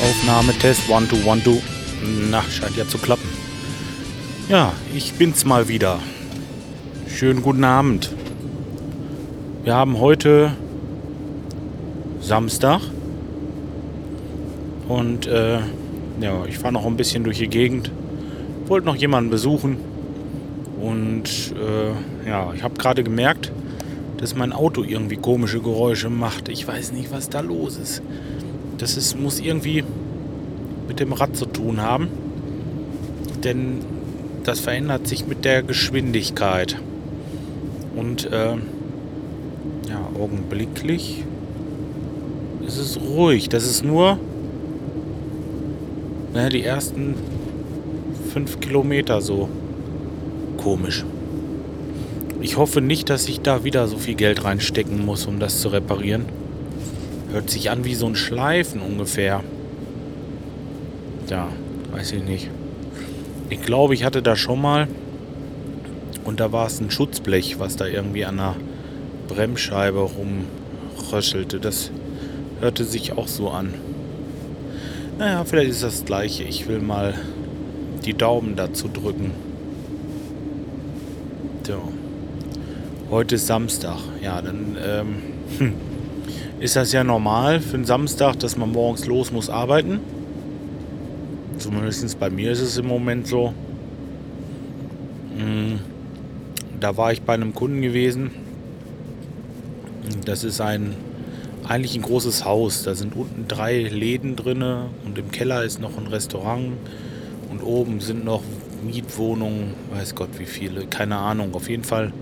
Aufnahmetest, one, two, one, two. Na, scheint ja zu klappen. Ja, ich bin's mal wieder. Schönen guten Abend. Wir haben heute Samstag. Und äh, ja, ich fahre noch ein bisschen durch die Gegend. Wollte noch jemanden besuchen. Und äh, ja, ich habe gerade gemerkt, dass mein Auto irgendwie komische Geräusche macht. Ich weiß nicht, was da los ist. Das ist, muss irgendwie mit dem Rad zu tun haben. Denn das verändert sich mit der Geschwindigkeit. Und äh, ja, augenblicklich ist es ruhig. Das ist nur naja, die ersten fünf Kilometer so komisch. Ich hoffe nicht, dass ich da wieder so viel Geld reinstecken muss, um das zu reparieren. Hört sich an wie so ein Schleifen ungefähr. Ja, weiß ich nicht. Ich glaube, ich hatte da schon mal. Und da war es ein Schutzblech, was da irgendwie an der Bremsscheibe rumröschelte. Das hörte sich auch so an. Naja, vielleicht ist das gleiche. Ich will mal die Daumen dazu drücken. So. Heute ist Samstag. Ja, dann ähm, hm, ist das ja normal für einen Samstag, dass man morgens los muss arbeiten. Zumindest bei mir ist es im Moment so. Hm, da war ich bei einem Kunden gewesen. Das ist ein eigentlich ein großes Haus. Da sind unten drei Läden drin und im Keller ist noch ein Restaurant und oben sind noch Mietwohnungen, weiß Gott wie viele, keine Ahnung. Auf jeden Fall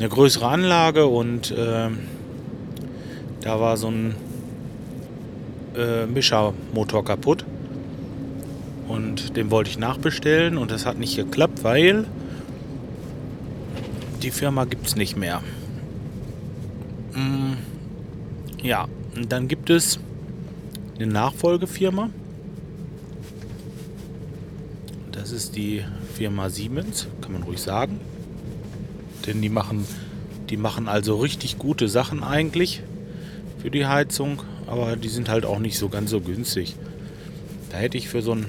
eine größere Anlage und äh, da war so ein äh, Mischermotor kaputt und den wollte ich nachbestellen und das hat nicht geklappt, weil die Firma gibt es nicht mehr. Mm, ja, und dann gibt es eine Nachfolgefirma. Das ist die Firma Siemens, kann man ruhig sagen. Denn die machen, die machen also richtig gute Sachen eigentlich für die Heizung, aber die sind halt auch nicht so ganz so günstig. Da hätte ich für so einen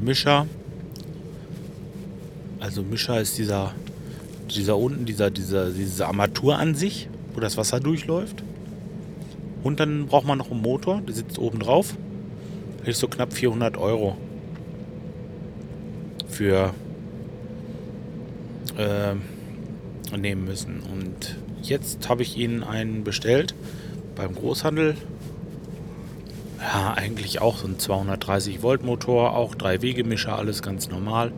Mischer, also Mischer ist dieser, dieser unten, dieser, dieser, diese Armatur an sich, wo das Wasser durchläuft. Und dann braucht man noch einen Motor, der sitzt oben drauf. Hätte ich so knapp 400 Euro für äh, nehmen müssen. Und jetzt habe ich ihnen einen bestellt beim Großhandel. Ja, eigentlich auch so ein 230 Volt Motor, auch drei Wegemischer, alles ganz normal.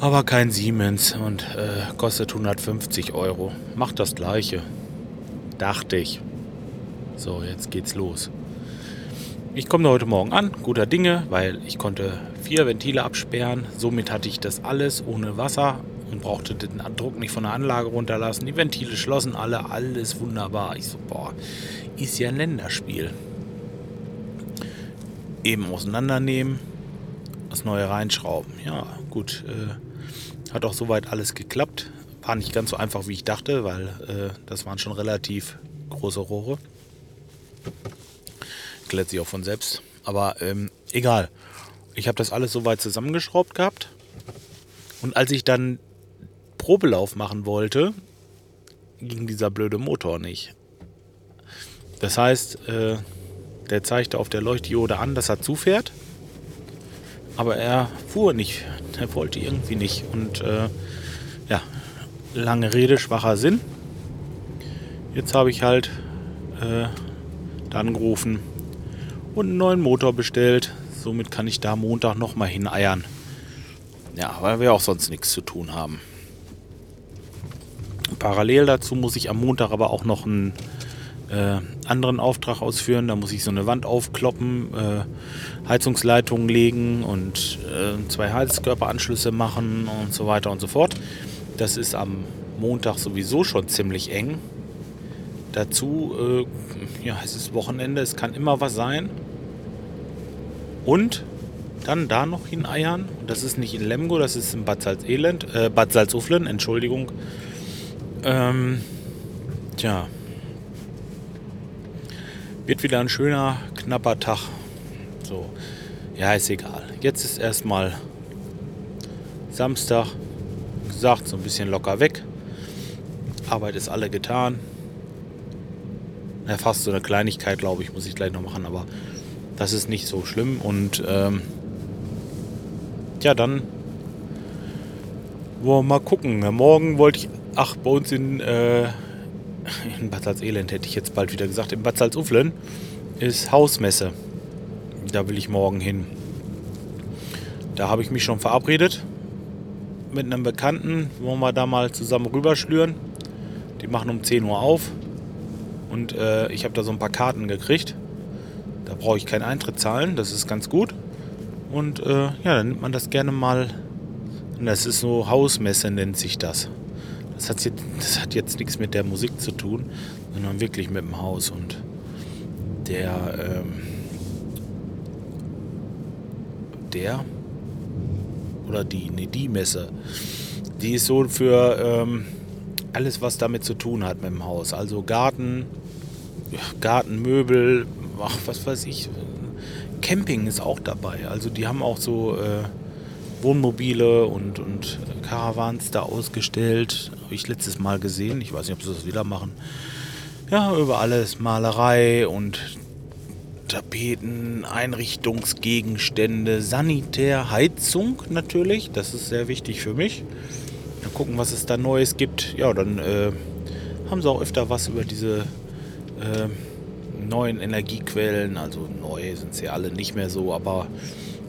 Aber kein Siemens und äh, kostet 150 Euro. Macht das gleiche. Dachte ich. So, jetzt geht's los. Ich komme heute Morgen an, guter Dinge, weil ich konnte vier Ventile absperren. Somit hatte ich das alles ohne Wasser und brauchte den Druck nicht von der Anlage runterlassen. Die Ventile schlossen alle, alles wunderbar. Ich so, boah, ist ja ein Länderspiel. Eben auseinandernehmen, das neue reinschrauben. Ja, gut, äh, hat auch soweit alles geklappt. War nicht ganz so einfach, wie ich dachte, weil äh, das waren schon relativ große Rohre. Klärt sich auch von selbst. Aber ähm, egal. Ich habe das alles soweit zusammengeschraubt gehabt. Und als ich dann Probelauf machen wollte, ging dieser blöde Motor nicht. Das heißt, äh, der zeigte auf der Leuchtdiode an, dass er zufährt. Aber er fuhr nicht. Er wollte irgendwie nicht. Und äh, ja, lange Rede, schwacher Sinn. Jetzt habe ich halt äh, angerufen und einen neuen Motor bestellt. Somit kann ich da Montag nochmal hineiern. Ja, weil wir auch sonst nichts zu tun haben. Parallel dazu muss ich am Montag aber auch noch einen äh, anderen Auftrag ausführen. Da muss ich so eine Wand aufkloppen, äh, Heizungsleitungen legen und äh, zwei Heizkörperanschlüsse machen und so weiter und so fort. Das ist am Montag sowieso schon ziemlich eng. Dazu, äh, ja, es ist Wochenende, es kann immer was sein. Und dann da noch hineiern. Das ist nicht in Lemgo, das ist in Bad Salzelend, äh, Bad Salzuflen, Entschuldigung. Ähm, tja, Wird wieder ein schöner, knapper Tag. So, ja, ist egal. Jetzt ist erstmal Samstag. Gesagt, so ein bisschen locker weg. Arbeit ist alle getan. Ja, fast so eine Kleinigkeit, glaube ich, muss ich gleich noch machen, aber das ist nicht so schlimm. Und ähm, ja, dann wollen wir mal gucken. Morgen wollte ich, ach, bei uns in, äh, in Bad Salz-Elend hätte ich jetzt bald wieder gesagt, in Bad Salzuflen ist Hausmesse. Da will ich morgen hin. Da habe ich mich schon verabredet mit einem Bekannten. Wollen wir da mal zusammen rüberschlüren. Die machen um 10 Uhr auf. Und äh, ich habe da so ein paar Karten gekriegt. Da brauche ich keinen Eintritt zahlen. Das ist ganz gut. Und äh, ja, dann nimmt man das gerne mal. Das ist so Hausmesse, nennt sich das. Das hat, jetzt, das hat jetzt nichts mit der Musik zu tun, sondern wirklich mit dem Haus. Und der, ähm, der oder die, nee, die Messe, die ist so für ähm, alles, was damit zu tun hat mit dem Haus. Also Garten, Gartenmöbel, ach, was weiß ich, Camping ist auch dabei. Also die haben auch so äh, Wohnmobile und, und Caravans da ausgestellt. Habe ich letztes Mal gesehen. Ich weiß nicht, ob sie das wieder machen. Ja, über alles Malerei und Tapeten, Einrichtungsgegenstände, Sanitär, Heizung natürlich. Das ist sehr wichtig für mich. Dann gucken, was es da Neues gibt. Ja, dann äh, haben sie auch öfter was über diese äh, neuen Energiequellen. Also neu sind sie alle nicht mehr so, aber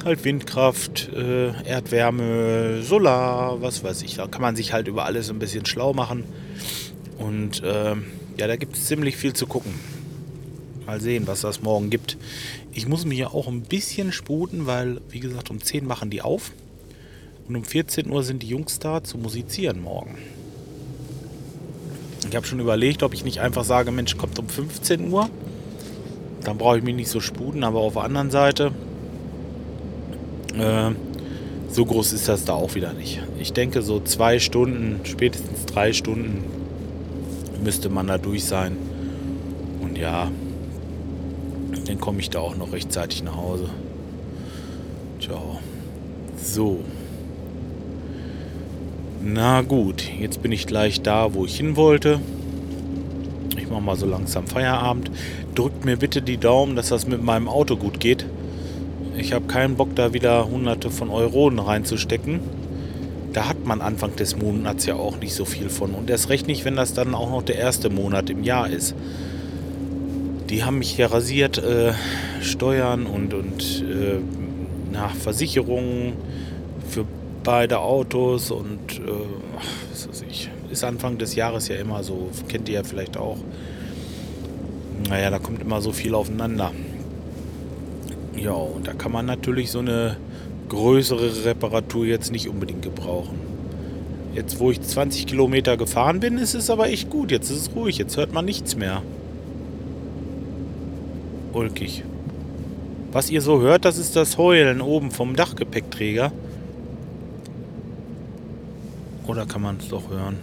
halt Windkraft, äh, Erdwärme, Solar, was weiß ich. Da kann man sich halt über alles ein bisschen schlau machen. Und äh, ja, da gibt es ziemlich viel zu gucken. Mal sehen, was das morgen gibt. Ich muss mich ja auch ein bisschen sputen, weil, wie gesagt, um 10 machen die auf. Und um 14 Uhr sind die Jungs da zu musizieren morgen. Ich habe schon überlegt, ob ich nicht einfach sage, Mensch, kommt um 15 Uhr. Dann brauche ich mich nicht so sputen, aber auf der anderen Seite, äh, so groß ist das da auch wieder nicht. Ich denke, so zwei Stunden, spätestens drei Stunden müsste man da durch sein. Und ja, dann komme ich da auch noch rechtzeitig nach Hause. Ciao. So. Na gut, jetzt bin ich gleich da, wo ich hin wollte. Ich mache mal so langsam Feierabend. Drückt mir bitte die Daumen, dass das mit meinem Auto gut geht. Ich habe keinen Bock, da wieder hunderte von Euronen reinzustecken. Da hat man Anfang des Monats ja auch nicht so viel von. Und erst recht nicht, wenn das dann auch noch der erste Monat im Jahr ist die haben mich hier rasiert, äh, Steuern und, und äh, na, Versicherungen für beide Autos und äh, was weiß ich. Ist Anfang des Jahres ja immer so, kennt ihr ja vielleicht auch. Naja, da kommt immer so viel aufeinander. Ja, und da kann man natürlich so eine größere Reparatur jetzt nicht unbedingt gebrauchen. Jetzt, wo ich 20 Kilometer gefahren bin, ist es aber echt gut. Jetzt ist es ruhig, jetzt hört man nichts mehr ulkig. Was ihr so hört, das ist das Heulen oben vom Dachgepäckträger. Oder kann man es doch hören?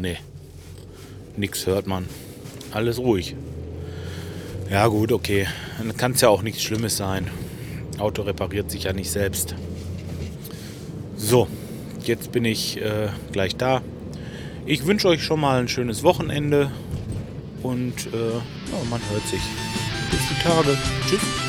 Nee. Nix hört man. Alles ruhig. Ja gut, okay. Dann kann es ja auch nichts Schlimmes sein. Auto repariert sich ja nicht selbst. So, jetzt bin ich äh, gleich da. Ich wünsche euch schon mal ein schönes Wochenende und äh, ja, man hört sich. Bis die Tage. Tschüss.